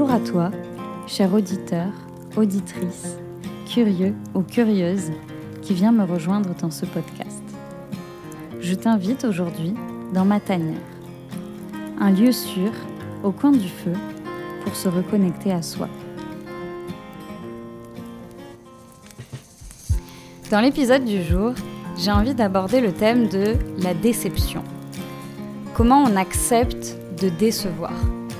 Bonjour à toi, cher auditeur, auditrice, curieux ou curieuse qui vient me rejoindre dans ce podcast. Je t'invite aujourd'hui dans ma tanière, un lieu sûr au coin du feu pour se reconnecter à soi. Dans l'épisode du jour, j'ai envie d'aborder le thème de la déception. Comment on accepte de décevoir?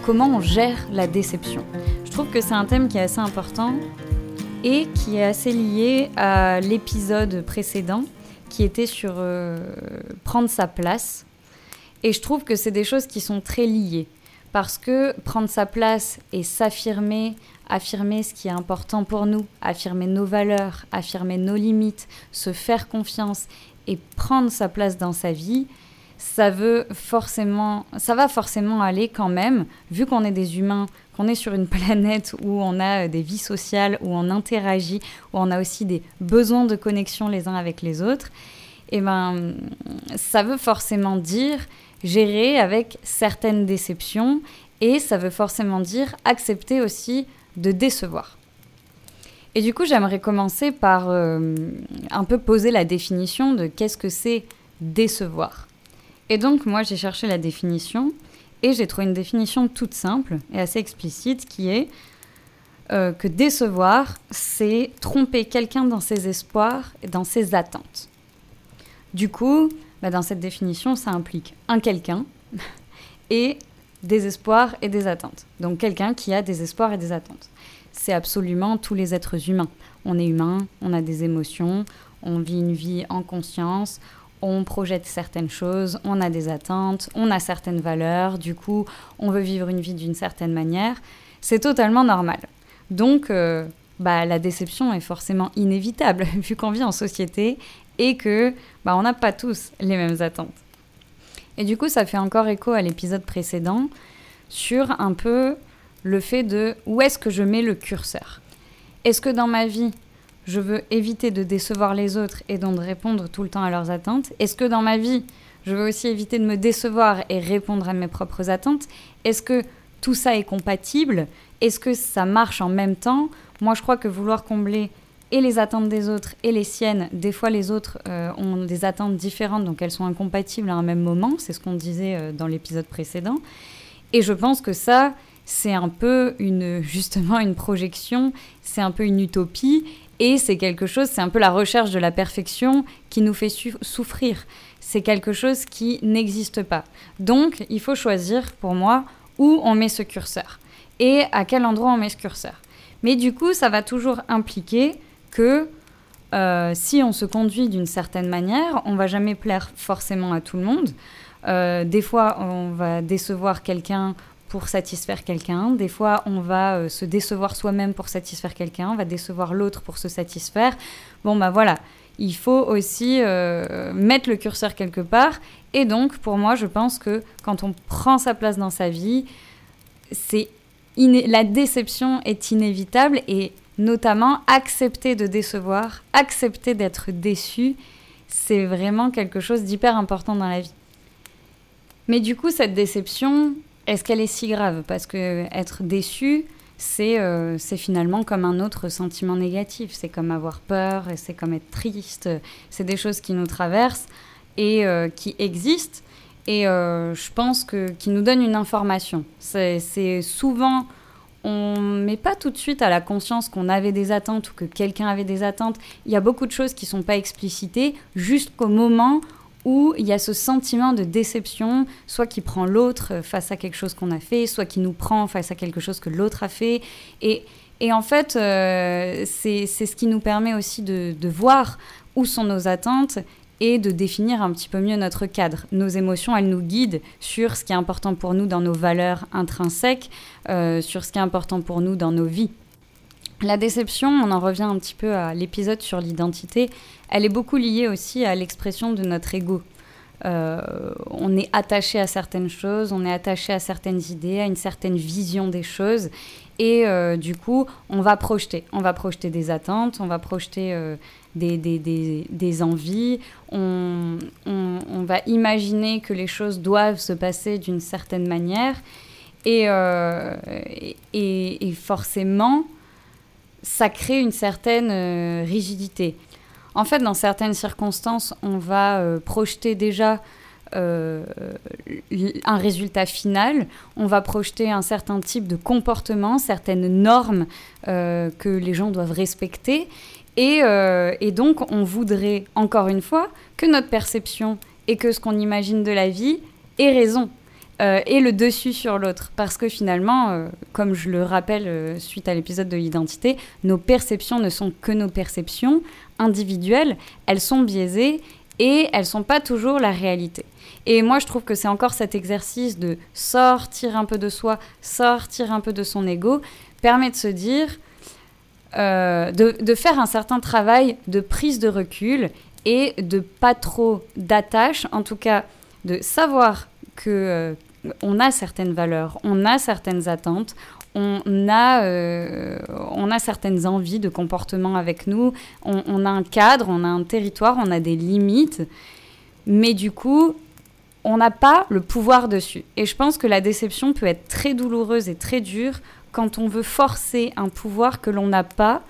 Comment on gère la déception Je trouve que c'est un thème qui est assez important et qui est assez lié à l'épisode précédent qui était sur euh, prendre sa place. Et je trouve que c'est des choses qui sont très liées. Parce que prendre sa place et s'affirmer, affirmer ce qui est important pour nous, affirmer nos valeurs, affirmer nos limites, se faire confiance et prendre sa place dans sa vie, ça veut forcément, ça va forcément aller quand même, vu qu'on est des humains, qu'on est sur une planète où on a euh, des vies sociales, où on interagit, où on a aussi des besoins de connexion les uns avec les autres. Et eh ben, ça veut forcément dire gérer avec certaines déceptions et ça veut forcément dire accepter aussi de décevoir. Et du coup, j'aimerais commencer par euh, un peu poser la définition de qu'est-ce que c'est décevoir. Et donc, moi, j'ai cherché la définition et j'ai trouvé une définition toute simple et assez explicite qui est euh, que décevoir, c'est tromper quelqu'un dans ses espoirs et dans ses attentes. Du coup, bah, dans cette définition, ça implique un quelqu'un et des espoirs et des attentes. Donc quelqu'un qui a des espoirs et des attentes. C'est absolument tous les êtres humains. On est humain, on a des émotions, on vit une vie en conscience, on projette certaines choses, on a des attentes, on a certaines valeurs, du coup, on veut vivre une vie d'une certaine manière. C'est totalement normal. Donc, euh, bah, la déception est forcément inévitable, vu qu'on vit en société et que bah, on n'a pas tous les mêmes attentes. Et du coup, ça fait encore écho à l'épisode précédent sur un peu le fait de où est-ce que je mets le curseur. Est-ce que dans ma vie, je veux éviter de décevoir les autres et donc de répondre tout le temps à leurs attentes. Est-ce que dans ma vie, je veux aussi éviter de me décevoir et répondre à mes propres attentes? Est-ce que tout ça est compatible? Est-ce que ça marche en même temps? Moi, je crois que vouloir combler et les attentes des autres et les siennes, des fois les autres euh, ont des attentes différentes, donc elles sont incompatibles à un même moment, c'est ce qu'on disait euh, dans l'épisode précédent. Et je pense que ça, c'est un peu une, justement une projection, c'est un peu une utopie, et c'est quelque chose, c'est un peu la recherche de la perfection qui nous fait souffrir. C'est quelque chose qui n'existe pas. Donc, il faut choisir, pour moi, où on met ce curseur et à quel endroit on met ce curseur. Mais du coup, ça va toujours impliquer que euh, si on se conduit d'une certaine manière, on va jamais plaire forcément à tout le monde. Euh, des fois, on va décevoir quelqu'un pour satisfaire quelqu'un. Des fois, on va euh, se décevoir soi-même pour satisfaire quelqu'un. On va décevoir l'autre pour se satisfaire. Bon, bah voilà. Il faut aussi euh, mettre le curseur quelque part. Et donc, pour moi, je pense que quand on prend sa place dans sa vie, c'est la déception est inévitable et notamment accepter de décevoir, accepter d'être déçu, c'est vraiment quelque chose d'hyper important dans la vie. Mais du coup, cette déception, est-ce qu'elle est si grave? Parce que être déçu, euh, c'est finalement comme un autre sentiment négatif. C'est comme avoir peur, c'est comme être triste. C'est des choses qui nous traversent et euh, qui existent. Et euh, je pense que qui nous donnent une information. C'est souvent on met pas tout de suite à la conscience qu'on avait des attentes ou que quelqu'un avait des attentes. Il y a beaucoup de choses qui sont pas explicitées jusqu'au moment où il y a ce sentiment de déception, soit qui prend l'autre face à quelque chose qu'on a fait, soit qui nous prend face à quelque chose que l'autre a fait. Et, et en fait, euh, c'est ce qui nous permet aussi de, de, voir où sont nos attentes et de définir un petit peu mieux notre cadre. Nos émotions, elles nous guident sur ce qui est important pour nous dans nos valeurs intrinsèques, euh, sur ce qui est important pour nous dans nos vies. La déception, on en revient un petit peu à l'épisode sur l'identité, elle est beaucoup liée aussi à l'expression de notre ego. Euh, on est attaché à certaines choses, on est attaché à certaines idées, à une certaine vision des choses. Et euh, du coup, on va projeter. On va projeter des attentes, on va projeter euh, des, des, des, des, envies, on, on, va imaginer que les choses doivent se passer d'une certaine manière. Et, et, forcément, ça crée une certaine euh, rigidité. En fait, dans certaines circonstances, on va projeter déjà un résultat final, on va projeter un certain type de comportement, certaines normes que les gens doivent respecter. Et, et, donc, on voudrait, encore une fois, que notre perception et que ce qu'on imagine de la vie ait raison. Euh, et le dessus sur l'autre. Parce que finalement, euh, comme je le rappelle euh, suite à l'épisode de l'identité, nos perceptions ne sont que nos perceptions individuelles, elles sont biaisées et elles sont pas toujours la réalité. Et moi, je trouve que c'est encore cet exercice de sortir un peu de soi, sortir un peu de son ego, permet de se dire, de, de faire un certain travail de prise de recul et de pas trop d'attache, en tout cas de savoir que on a certaines valeurs, on a certaines attentes, on a, euh, certaines envies de comportement avec nous, on, a un cadre, on a un territoire, on a des limites, mais du coup, on n'a pas le pouvoir dessus. Et je pense que la déception peut être très douloureuse et très dure quand on veut forcer un pouvoir que l'on n'a pas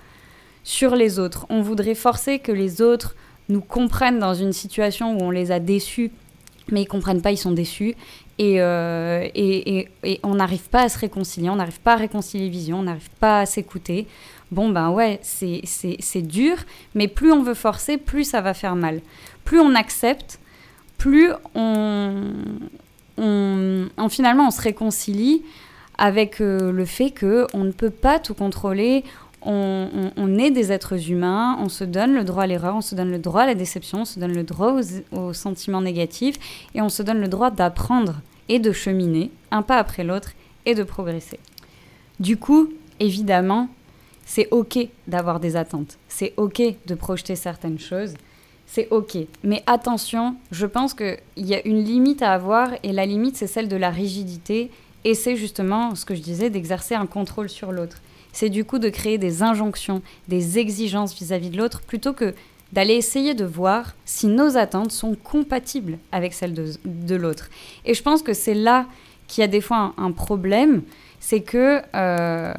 sur les autres. On voudrait forcer que les autres nous comprennent dans une situation où on les a déçus mais ils comprennent pas, ils sont déçus. Euh, et, on n'arrive pas à se réconcilier, on n'arrive pas à réconcilier vision, on n'arrive pas à s'écouter. Bon, ben ouais, c'est dur, mais plus on veut forcer, plus ça va faire mal. Plus on accepte, plus on, on, finalement on se réconcilie avec euh, le fait qu'on ne peut pas tout contrôler, on, est des êtres humains, on se donne le droit à l'erreur, on se donne le droit à la déception, on se donne le droit aux, sentiments négatifs et on se donne le droit d'apprendre et de cheminer un pas après l'autre et de progresser. Du coup, évidemment, c'est OK d'avoir des attentes, c'est OK de projeter certaines choses, c'est OK. Mais attention, je pense qu'il y a une limite à avoir et la limite, c'est celle de la rigidité et c'est justement ce que je disais d'exercer un contrôle sur l'autre c'est du coup de créer des injonctions, des exigences vis-à-vis de l'autre, plutôt que d'aller essayer de voir si nos attentes sont compatibles avec celles de, l'autre. Et je pense que c'est là qu'il y a des fois un problème, c'est que euh,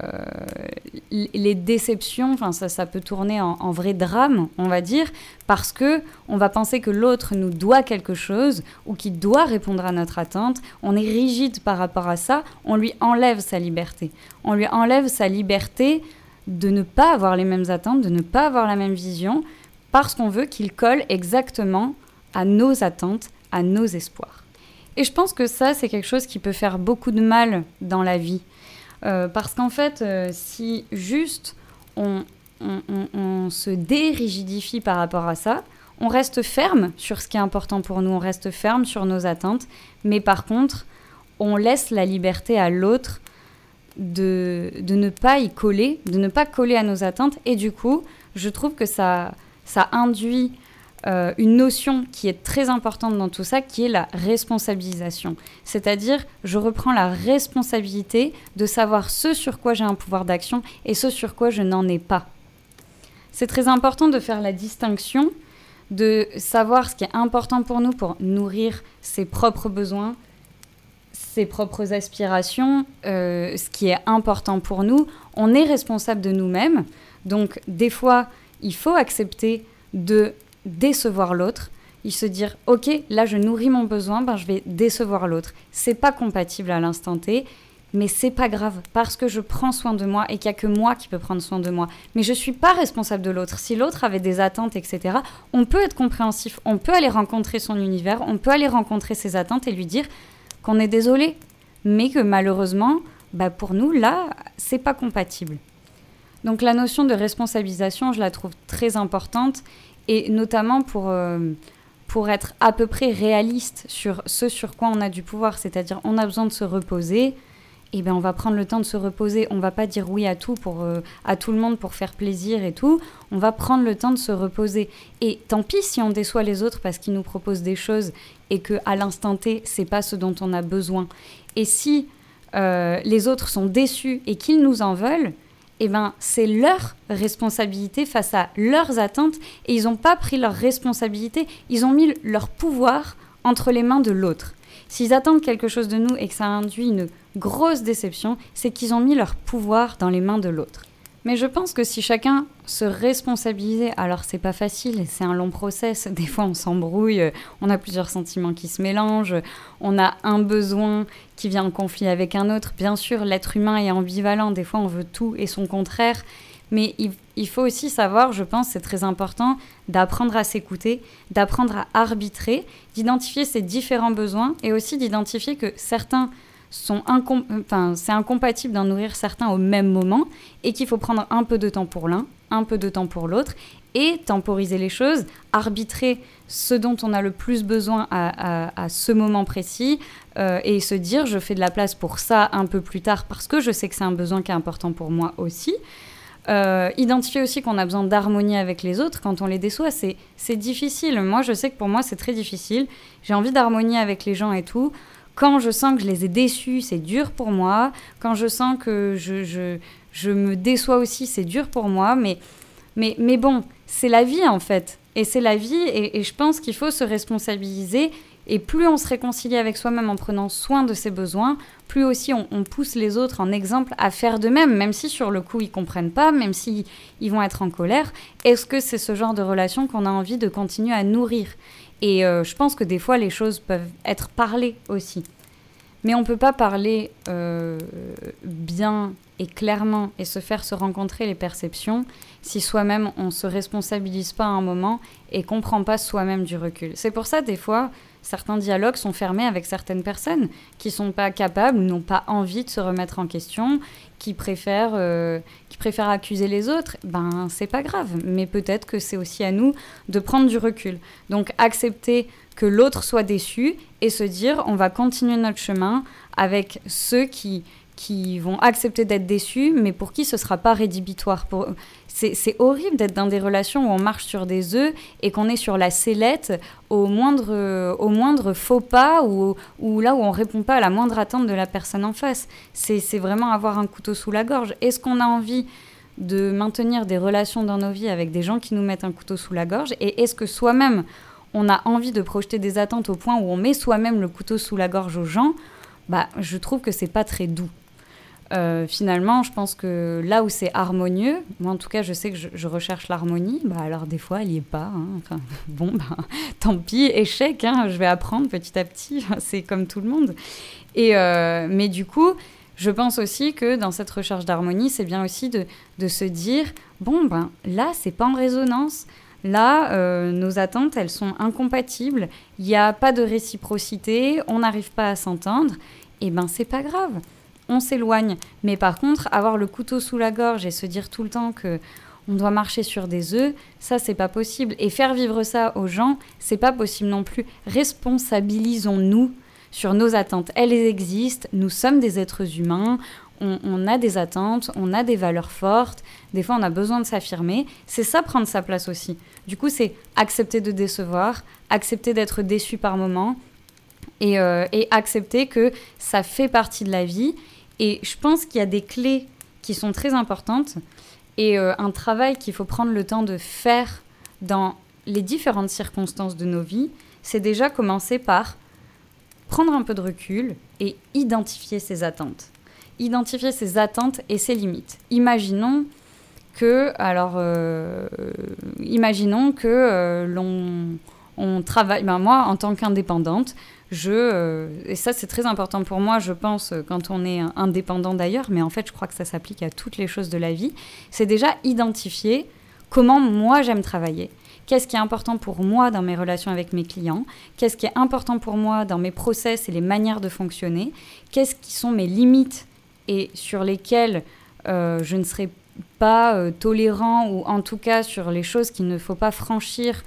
les déceptions, ça, ça, peut tourner en, vrai drame, on va dire, parce que on va penser que l'autre nous doit quelque chose ou qu'il doit répondre à notre attente. On est rigide par rapport à ça, on lui enlève sa liberté. On lui enlève sa liberté de ne pas avoir les mêmes attentes, de ne pas avoir la même vision, parce qu'on veut qu'il colle exactement à nos attentes, à nos espoirs. Et je pense que ça, c'est quelque chose qui peut faire beaucoup de mal dans la vie. Euh, parce qu'en fait, euh, si juste on, se dérigidifie par rapport à ça, on reste ferme sur ce qui est important pour nous, on reste ferme sur nos attentes, mais par contre, on laisse la liberté à l'autre de, de, ne pas y coller, de ne pas coller à nos attentes, et du coup, je trouve que ça, ça induit euh, une notion qui est très importante dans tout ça, qui est la responsabilisation. C'est-à-dire, je reprends la responsabilité de savoir ce sur quoi j'ai un pouvoir d'action et ce sur quoi je n'en ai pas. C'est très important de faire la distinction, de savoir ce qui est important pour nous pour nourrir ses propres besoins, ses propres aspirations, euh, ce qui est important pour nous. On est responsable de nous-mêmes. Donc, des fois, il faut accepter de décevoir l'autre, il se dire ok là je nourris mon besoin, ben je vais décevoir l'autre. C'est pas compatible à l'instant T, mais c'est pas grave parce que je prends soin de moi et qu'il y a que moi qui peux prendre soin de moi. Mais je suis pas responsable de l'autre. Si l'autre avait des attentes, etc. On peut être compréhensif, on peut aller rencontrer son univers, on peut aller rencontrer ses attentes et lui dire qu'on est désolé, mais que malheureusement, bah pour nous là, c'est pas compatible. Donc la notion de responsabilisation, je la trouve très importante et notamment pour, euh, pour être à peu près réaliste sur ce sur quoi on a du pouvoir, c'est-à-dire on a besoin de se reposer, et eh bien on va prendre le temps de se reposer, on va pas dire oui à tout pour euh, à tout le monde pour faire plaisir et tout, on va prendre le temps de se reposer. Et tant pis si on déçoit les autres parce qu'ils nous proposent des choses et que à l'instant T, c'est pas ce dont on a besoin. Et si euh, les autres sont déçus et qu'ils nous en veulent, eh ben, c'est leur responsabilité face à leurs attentes et ils n'ont pas pris leur responsabilité, ils ont mis leur pouvoir entre les mains de l'autre. S'ils attendent quelque chose de nous et que ça induit une grosse déception, c'est qu'ils ont mis leur pouvoir dans les mains de l'autre. Mais je pense que si chacun se responsabilisait, alors c'est pas facile, c'est un long process, des fois on s'embrouille, on a plusieurs sentiments qui se mélangent, on a un besoin qui vient en conflit avec un autre. Bien sûr, l'être humain est ambivalent, des fois on veut tout et son contraire, mais il, faut aussi savoir, je pense, c'est très important, d'apprendre à s'écouter, d'apprendre à arbitrer, d'identifier ses différents besoins et aussi d'identifier que certains sont enfin, c'est incompatible d'en nourrir certains au même moment et qu'il faut prendre un peu de temps pour l'un, un peu de temps pour l'autre et temporiser les choses, arbitrer ce dont on a le plus besoin à, ce moment précis euh, et se dire je fais de la place pour ça un peu plus tard parce que je sais que c'est un besoin qui est important pour moi aussi. Euh, identifier aussi qu'on a besoin d'harmonie avec les autres quand on les déçoit, c'est difficile. Moi, je sais que pour moi, c'est très difficile. J'ai envie d'harmonie avec les gens et tout. Quand je sens que je les ai déçus, c'est dur pour moi. Quand je sens que je, je, me déçois aussi, c'est dur pour moi. Mais, mais, mais bon, c'est la vie en fait. Et c'est la vie et, je pense qu'il faut se responsabiliser et plus on se réconcilie avec soi-même en prenant soin de ses besoins, plus aussi on, pousse les autres en exemple à faire de même, même si sur le coup ils comprennent pas, même si ils vont être en colère. Est-ce que c'est ce genre de relation qu'on a envie de continuer à nourrir? Et euh, je pense que des fois les choses peuvent être parlées aussi. Mais on ne peut pas parler euh, bien et clairement et se faire se rencontrer les perceptions si soi-même on ne se responsabilise pas à un moment et comprend pas soi-même du recul. C'est pour ça des fois certains dialogues sont fermés avec certaines personnes qui sont pas capables, n'ont pas envie de se remettre en question, qui préfèrent, euh, qui préfèrent accuser les autres. Ben c'est pas grave, mais peut-être que c'est aussi à nous de prendre du recul. Donc accepter que l'autre soit déçu et se dire on va continuer notre chemin avec ceux qui qui vont accepter d'être déçus, mais pour qui ce sera pas rédhibitoire. Pour... C'est horrible d'être dans des relations où on marche sur des œufs et qu'on est sur la sellette au moindre, au moindre faux pas ou, là où on répond pas à la moindre attente de la personne en face. C'est vraiment avoir un couteau sous la gorge. Est-ce qu'on a envie de maintenir des relations dans nos vies avec des gens qui nous mettent un couteau sous la gorge Et est-ce que soi-même, on a envie de projeter des attentes au point où on met soi-même le couteau sous la gorge aux gens? Bah, je trouve que c'est pas très doux. Euh, finalement, je pense que là où c'est harmonieux, moi en tout cas, je sais que je, recherche l'harmonie. Bah alors des fois, elle n'y est pas. Hein. Enfin, bon, bah, tant pis, échec. Hein, je vais apprendre petit à petit. c'est comme tout le monde. Et euh, mais du coup, je pense aussi que dans cette recherche d'harmonie, c'est bien aussi de, de, se dire bon ben là, c'est pas en résonance. Là, euh, nos attentes, elles sont incompatibles. Il n'y a pas de réciprocité. On n'arrive pas à s'entendre. Et ben c'est pas grave on s'éloigne. Mais par contre, avoir le couteau sous la gorge et se dire tout le temps que on doit marcher sur des œufs, ça c'est pas possible. Et faire vivre ça aux gens, c'est pas possible non plus. Responsabilisons-nous sur nos attentes. Elles existent, nous sommes des êtres humains, on, a des attentes, on a des valeurs fortes, des fois on a besoin de s'affirmer. C'est ça prendre sa place aussi. Du coup, c'est accepter de décevoir, accepter d'être déçu par moments et, euh, et accepter que ça fait partie de la vie et je pense qu'il y a des clés qui sont très importantes et euh, un travail qu'il faut prendre le temps de faire dans les différentes circonstances de nos vies, c'est déjà commencer par prendre un peu de recul et identifier ses attentes. Identifier ses attentes et ses limites. Imaginons que, alors, euh, imaginons que euh, l'on on travaille. Ben moi, en tant qu'indépendante, je, euh, et ça c'est très important pour moi, je pense, euh, quand on est indépendant d'ailleurs, mais en fait je crois que ça s'applique à toutes les choses de la vie, c'est déjà identifier comment moi j'aime travailler. Qu'est-ce qui est important pour moi dans mes relations avec mes clients? Qu'est-ce qui est important pour moi dans mes process et les manières de fonctionner? Qu'est-ce qui sont mes limites et sur lesquelles euh, je ne serai pas tolérant ou en tout cas sur les choses qu'il ne faut pas franchir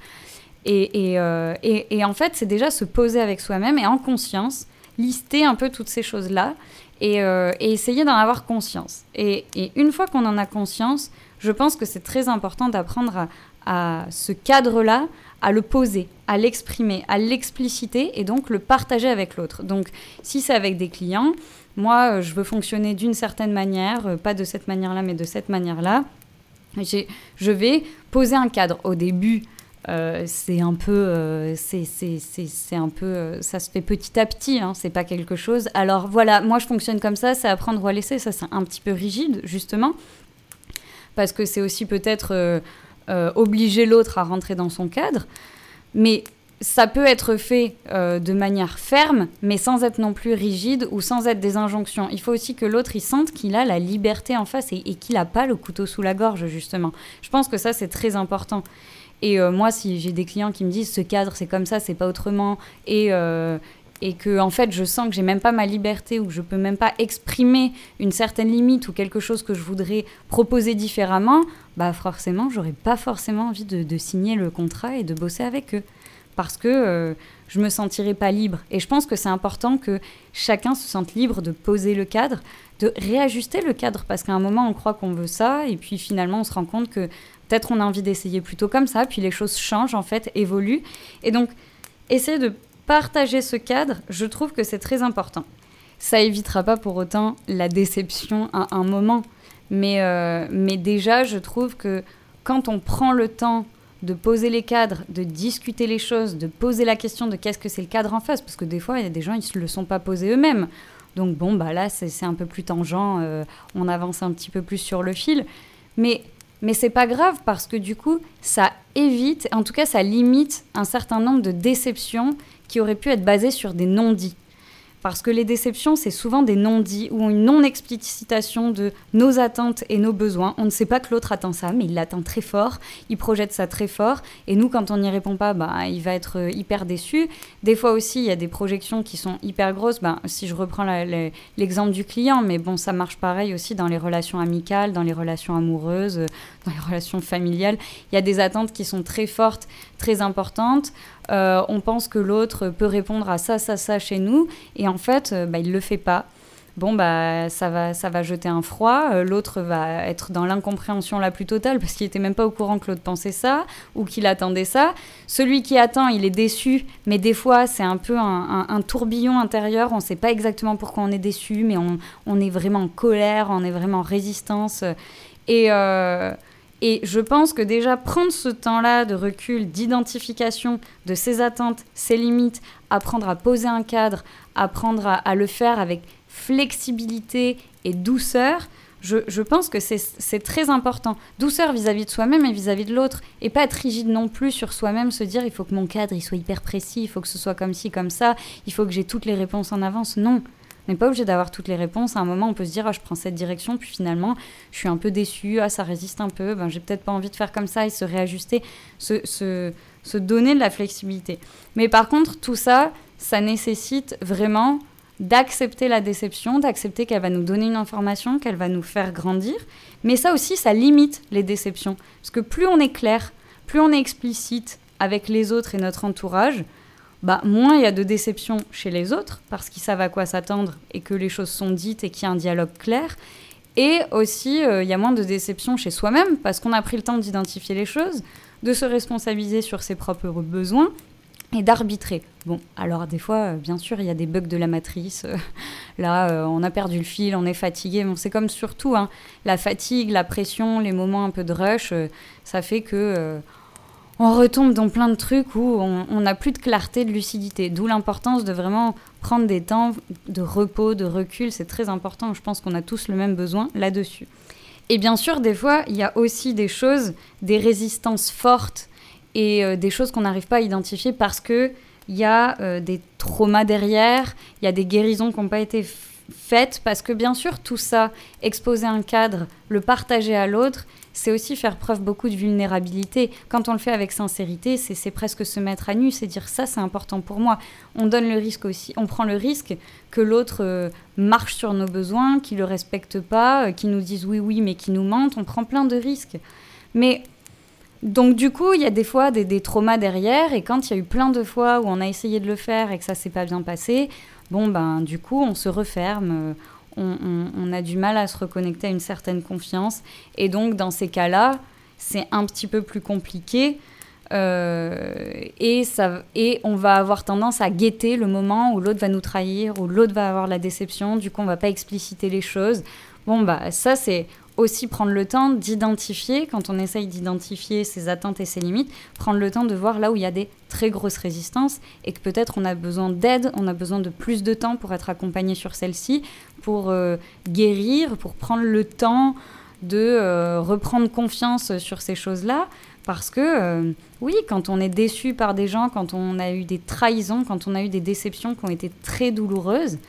euh, et, en fait, c'est déjà se poser avec soi-même et en conscience, lister un peu toutes ces choses-là et, euh, essayer d'en avoir conscience. Et, une fois qu'on en a conscience, je pense que c'est très important d'apprendre à, ce cadre-là, à le poser, à l'exprimer, à l'expliciter et donc le partager avec l'autre. Donc si c'est avec des clients, moi, je veux fonctionner d'une certaine manière, euh, pas de cette manière-là, mais de cette manière-là. Je vais poser un cadre. Au début, euh, c'est un peu, euh, c'est un peu, euh, ça se fait petit à petit, hein, c'est pas quelque chose. Alors voilà, moi je fonctionne comme ça, c'est apprendre ou à laisser, ça c'est un petit peu rigide justement, parce que c'est aussi peut-être obliger l'autre à rentrer dans son cadre, mais ça peut être fait de manière ferme, mais sans être non plus rigide ou sans être des injonctions. Il faut aussi que l'autre il sente qu'il a la liberté en face et, et qu'il n'a pas le couteau sous la gorge justement. Je pense que ça c'est très important. Et euh, moi, si j'ai des clients qui me disent ce cadre, c'est comme ça, c'est pas autrement, et, euh, et que en fait, je sens que j'ai même pas ma liberté ou que je peux même pas exprimer une certaine limite ou quelque chose que je voudrais proposer différemment, bah forcément, j'aurais pas forcément envie de, signer le contrat et de bosser avec eux. Parce que euh, je me sentirais pas libre. Et je pense que c'est important que chacun se sente libre de poser le cadre, de réajuster le cadre, parce qu'à un moment, on croit qu'on veut ça, et puis finalement, on se rend compte que Peut-être on a envie d'essayer plutôt comme ça, puis les choses changent en fait, évoluent. Et donc, essayer de partager ce cadre, je trouve que c'est très important. Ça évitera pas pour autant la déception à un moment, mais, euh, mais déjà, je trouve que quand on prend le temps de poser les cadres, de discuter les choses, de poser la question de qu'est-ce que c'est le cadre en face, parce que des fois, il y a des gens, ils ne le sont pas posés eux-mêmes. Donc bon, bah là, c'est un peu plus tangent, euh, on avance un petit peu plus sur le fil. Mais mais c'est pas grave parce que du coup, ça évite, en tout cas, ça limite un certain nombre de déceptions qui auraient pu être basées sur des non-dits. Parce que les déceptions, c'est souvent des non-dits ou une non-explicitation de nos attentes et nos besoins. On ne sait pas que l'autre attend ça, mais il l'attend très fort, il projette ça très fort. Et nous, quand on n'y répond pas, bah, il va être euh, hyper déçu. Des fois aussi, il y a des projections qui sont hyper grosses. Bah, si je reprends l'exemple du client, mais bon, ça marche pareil aussi dans les relations amicales, dans les relations amoureuses, dans les relations familiales. Il y a des attentes qui sont très fortes, très importantes. Euh, on pense que l'autre peut répondre à ça, ça, ça chez nous, et en fait, euh, bah, il ne le fait pas. Bon, bah, ça va, ça va jeter un froid. Euh, l'autre va être dans l'incompréhension la plus totale parce qu'il n'était même pas au courant que l'autre pensait ça ou qu'il attendait ça. Celui qui attend, il est déçu, mais des fois, c'est un peu un, tourbillon intérieur. On ne sait pas exactement pourquoi on est déçu, mais on, on, est vraiment en colère, on est vraiment en résistance. Et. Et je pense que déjà prendre ce temps-là de recul, d'identification de ses attentes, ses limites, apprendre à poser un cadre, apprendre à, le faire avec flexibilité et douceur, je, pense que c'est très important. Douceur vis-à-vis de soi-même et vis-à-vis de l'autre. Et pas être rigide non plus sur soi-même, se dire il faut que mon cadre il soit hyper précis, il faut que ce soit comme ci, comme ça, il faut que j'ai toutes les réponses en avance. Non, on n'est pas obligé d'avoir toutes les réponses. À un moment, on peut se dire, ah, je prends cette direction, puis finalement, je suis un peu déçu, ah, ça résiste un peu, ben, j'ai peut-être pas envie de faire comme ça et se réajuster, se, se, se donner de la flexibilité. Mais par contre, tout ça, ça nécessite vraiment d'accepter la déception, d'accepter qu'elle va nous donner une information, qu'elle va nous faire grandir. Mais ça aussi, ça limite les déceptions. Parce que plus on est clair, plus on est explicite avec les autres et notre entourage, bah, moins il y a de déception chez les autres, parce qu'ils savent à quoi s'attendre et que les choses sont dites et qu'il y a un dialogue clair. Et aussi, euh, il y a moins de déception chez soi-même, parce qu'on a pris le temps d'identifier les choses, de se responsabiliser sur ses propres besoins et d'arbitrer. Bon, alors des fois, euh, bien sûr, il y a des bugs de la matrice. Euh, là, on a perdu le fil, on est fatigué. Bon, c'est comme surtout, hein, la fatigue, la pression, les moments un peu de rush, ça fait que on retombe dans plein de trucs où on n'a plus de clarté, de lucidité. D'où l'importance de vraiment prendre des temps de repos, de recul. C'est très important. Je pense qu'on a tous le même besoin là-dessus. Et bien sûr, des fois, il y a aussi des choses, des résistances fortes et euh, des choses qu'on n'arrive pas à identifier parce que il y a euh, des traumas derrière, il y a des guérisons qui n'ont pas été faites parce que bien sûr, tout ça, exposer un cadre, le partager à l'autre, c'est aussi faire preuve beaucoup de vulnérabilité. Quand on le fait avec sincérité, c'est presque se mettre à nu, c'est dire ça, c'est important pour moi. On donne le risque aussi, on prend le risque que l'autre euh, marche sur nos besoins, qu'il le respecte pas, euh, qu'il nous dise oui, oui, mais qu'il nous mente. On prend plein de risques. Mais donc du coup, il y a des fois des, traumas derrière, et quand il y a eu plein de fois où on a essayé de le faire et que ça s'est pas bien passé, bon ben du coup, on se referme. On, a du mal à se reconnecter à une certaine confiance. Et donc, dans ces cas-là, c'est un petit peu plus compliqué. Euh, et, ça, et on va avoir tendance à guetter le moment où l'autre va nous trahir, où l'autre va avoir la déception. Du coup, on va pas expliciter les choses. Bon, bah, ça, c'est aussi prendre le temps d'identifier, quand on essaye d'identifier ses attentes et ses limites, prendre le temps de voir là où il y a des très grosses résistances et que peut-être on a besoin d'aide, on a besoin de plus de temps pour être accompagné sur celle-ci, pour euh, guérir, pour prendre le temps de euh, reprendre confiance sur ces choses-là. Parce que euh, oui, quand on est déçu par des gens, quand on a eu des trahisons, quand on a eu des déceptions qui ont été très douloureuses,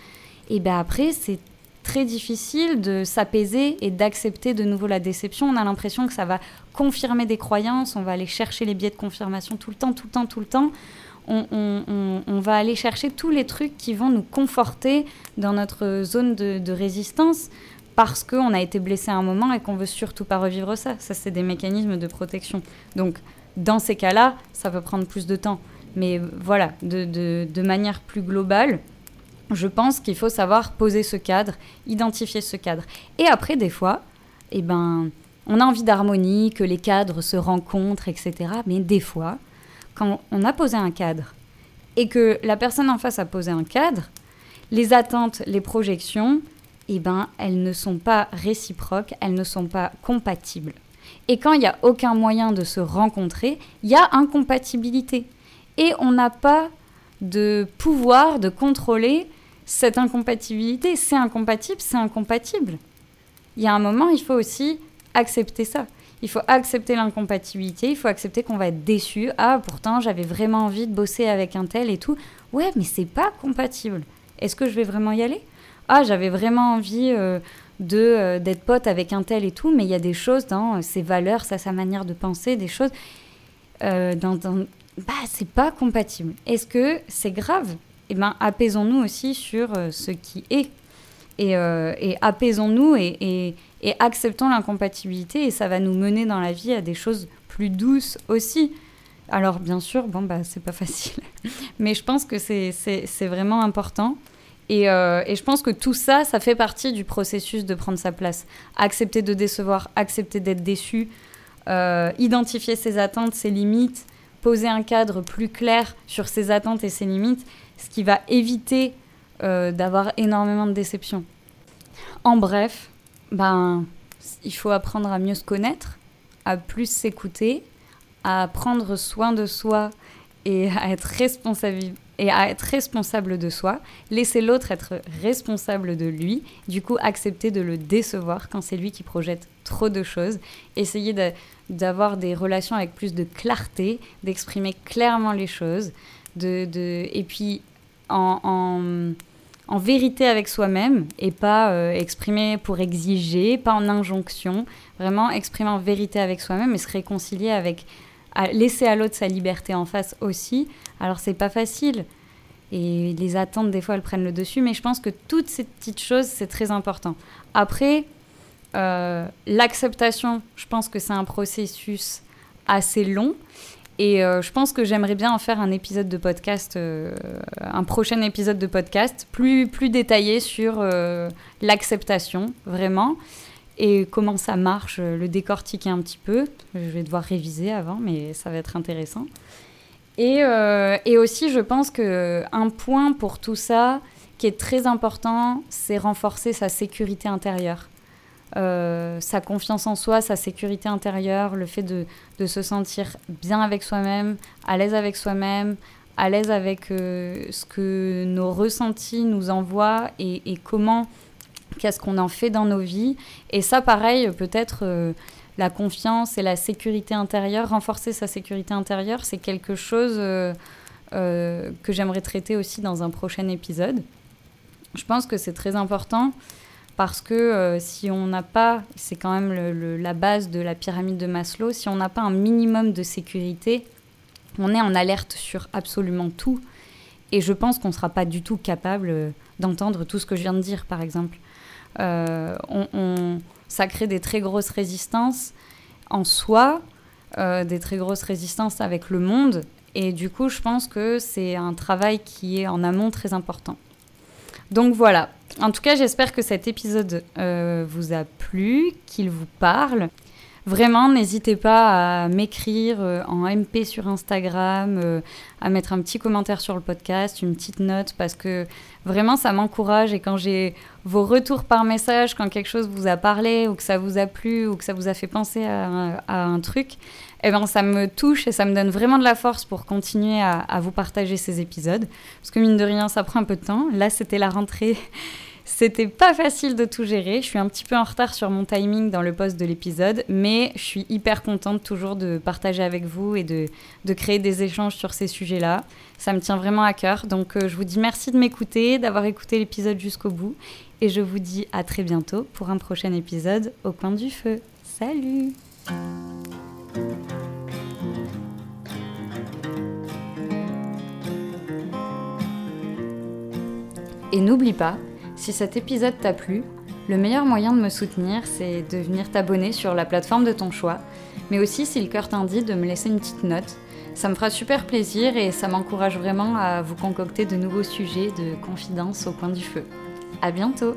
et bien après, c'est très difficile de s'apaiser et d'accepter de nouveau la déception. On a l'impression que ça va confirmer des croyances, on va aller chercher les biais de confirmation tout le temps, tout le temps, tout le temps. On, va aller chercher tous les trucs qui vont nous conforter dans notre zone de, résistance parce qu'on a été blessé à un moment et qu'on veut surtout pas revivre ça. Ça, c'est des mécanismes de protection. Donc, dans ces cas-là, ça peut prendre plus de temps. Mais voilà, de manière plus globale, je pense qu'il faut savoir poser ce cadre, identifier ce cadre. Et après, des fois, eh ben, on a envie d'harmonie, que les cadres se rencontrent, etc. Mais des fois, quand on a posé un cadre et que la personne en face a posé un cadre, les attentes, les projections, eh ben, elles ne sont pas réciproques, elles ne sont pas compatibles. Et quand il n'y a aucun moyen de se rencontrer, il y a incompatibilité. Et on n'a pas de pouvoir de contrôler cette incompatibilité. C'est incompatible, c'est incompatible. Il y a un moment, il faut aussi accepter ça. Il faut accepter l'incompatibilité, il faut accepter qu'on va être déçu. Ah, pourtant, j'avais vraiment envie de bosser avec un tel et tout. Ouais, mais c'est pas compatible. Est-ce que je vais vraiment y aller? Ah, j'avais vraiment envie euh, de euh, d'être pote avec un tel et tout, mais il y a des choses dans ses valeurs, sa, manière de penser, des choses euh, dans, dans... Bah, c'est pas compatible. Est-ce que c'est grave? Eh ben, apaisons-nous aussi sur euh, ce qui est. Et, euh, apaisons-nous et, acceptons l'incompatibilité et ça va nous mener dans la vie à des choses plus douces aussi. Alors bien sûr, bon bah c'est pas facile, mais je pense que c'est vraiment important. Et, euh, et, je pense que tout ça, ça fait partie du processus de prendre sa place. Accepter de décevoir, accepter d'être déçu, identifier ses attentes, ses limites, poser un cadre plus clair sur ses attentes et ses limites ce qui va éviter euh, d'avoir énormément de déceptions. En bref, ben, il faut apprendre à mieux se connaître, à plus s'écouter, à prendre soin de soi et à être responsable et à être responsable de soi, laisser l'autre être responsable de lui, du coup accepter de le décevoir quand c'est lui qui projette trop de choses, essayer d'avoir des relations avec plus de clarté, d'exprimer clairement les choses, de, et puis en, en, vérité avec soi-même et pas euh, exprimer pour exiger, pas en injonction, vraiment exprimer en vérité avec soi-même et se réconcilier avec, laisser à l'autre sa liberté en face aussi. Alors c'est pas facile et les attentes des fois elles prennent le dessus, mais je pense que toutes ces petites choses c'est très important. Après, euh, l'acceptation, je pense que c'est un processus assez long et euh, je pense que j'aimerais bien en faire un épisode de podcast, euh, un prochain épisode de podcast, plus, plus détaillé sur euh, l'acceptation, vraiment, et comment ça marche, le décortiquer un petit peu. Je vais devoir réviser avant, mais ça va être intéressant. Et, et aussi, je pense qu'un point pour tout ça qui est très important, c'est renforcer sa sécurité intérieure. Euh, sa confiance en soi, sa sécurité intérieure, le fait de, se sentir bien avec soi-même, à l'aise avec soi-même, à l'aise avec euh, ce que nos ressentis nous envoient et, comment, qu'est-ce qu'on en fait dans nos vies. Et ça, pareil, peut-être euh, la confiance et la sécurité intérieure, renforcer sa sécurité intérieure, c'est quelque chose que j'aimerais traiter aussi dans un prochain épisode. Je pense que c'est très important parce que euh, si on n'a pas, c'est quand même la base de la pyramide de Maslow, si on n'a pas un minimum de sécurité, on est en alerte sur absolument tout. Et je pense qu'on ne sera pas du tout capable euh, d'entendre tout ce que je viens de dire, par exemple. Euh, ça crée des très grosses résistances en soi, des très grosses résistances avec le monde. Et du coup, je pense que c'est un travail qui est en amont très important. Donc voilà. En tout cas, j'espère que cet épisode euh, vous a plu, qu'il vous parle. Vraiment, n'hésitez pas à m'écrire euh, en MP sur Instagram, euh, à mettre un petit commentaire sur le podcast, une petite note, parce que vraiment, ça m'encourage. Et quand j'ai vos retours par message, quand quelque chose vous a parlé, ou que ça vous a plu, ou que ça vous a fait penser à, un truc, eh ben, ça me touche et ça me donne vraiment de la force pour continuer à, vous partager ces épisodes. Parce que mine de rien, ça prend un peu de temps. Là, c'était la rentrée. C'était pas facile de tout gérer. Je suis un petit peu en retard sur mon timing dans le post de l'épisode, mais je suis hyper contente toujours de partager avec vous et de, créer des échanges sur ces sujets-là. Ça me tient vraiment à cœur. Donc euh, je vous dis merci de m'écouter, d'avoir écouté l'épisode jusqu'au bout. Et je vous dis à très bientôt pour un prochain épisode au coin du feu. Salut Et n'oublie pas, si cet épisode t'a plu, le meilleur moyen de me soutenir, c'est de venir t'abonner sur la plateforme de ton choix, mais aussi si le cœur t'indique de me laisser une petite note. Ça me fera super plaisir et ça m'encourage vraiment à vous concocter de nouveaux sujets de confidence au coin du feu. À bientôt!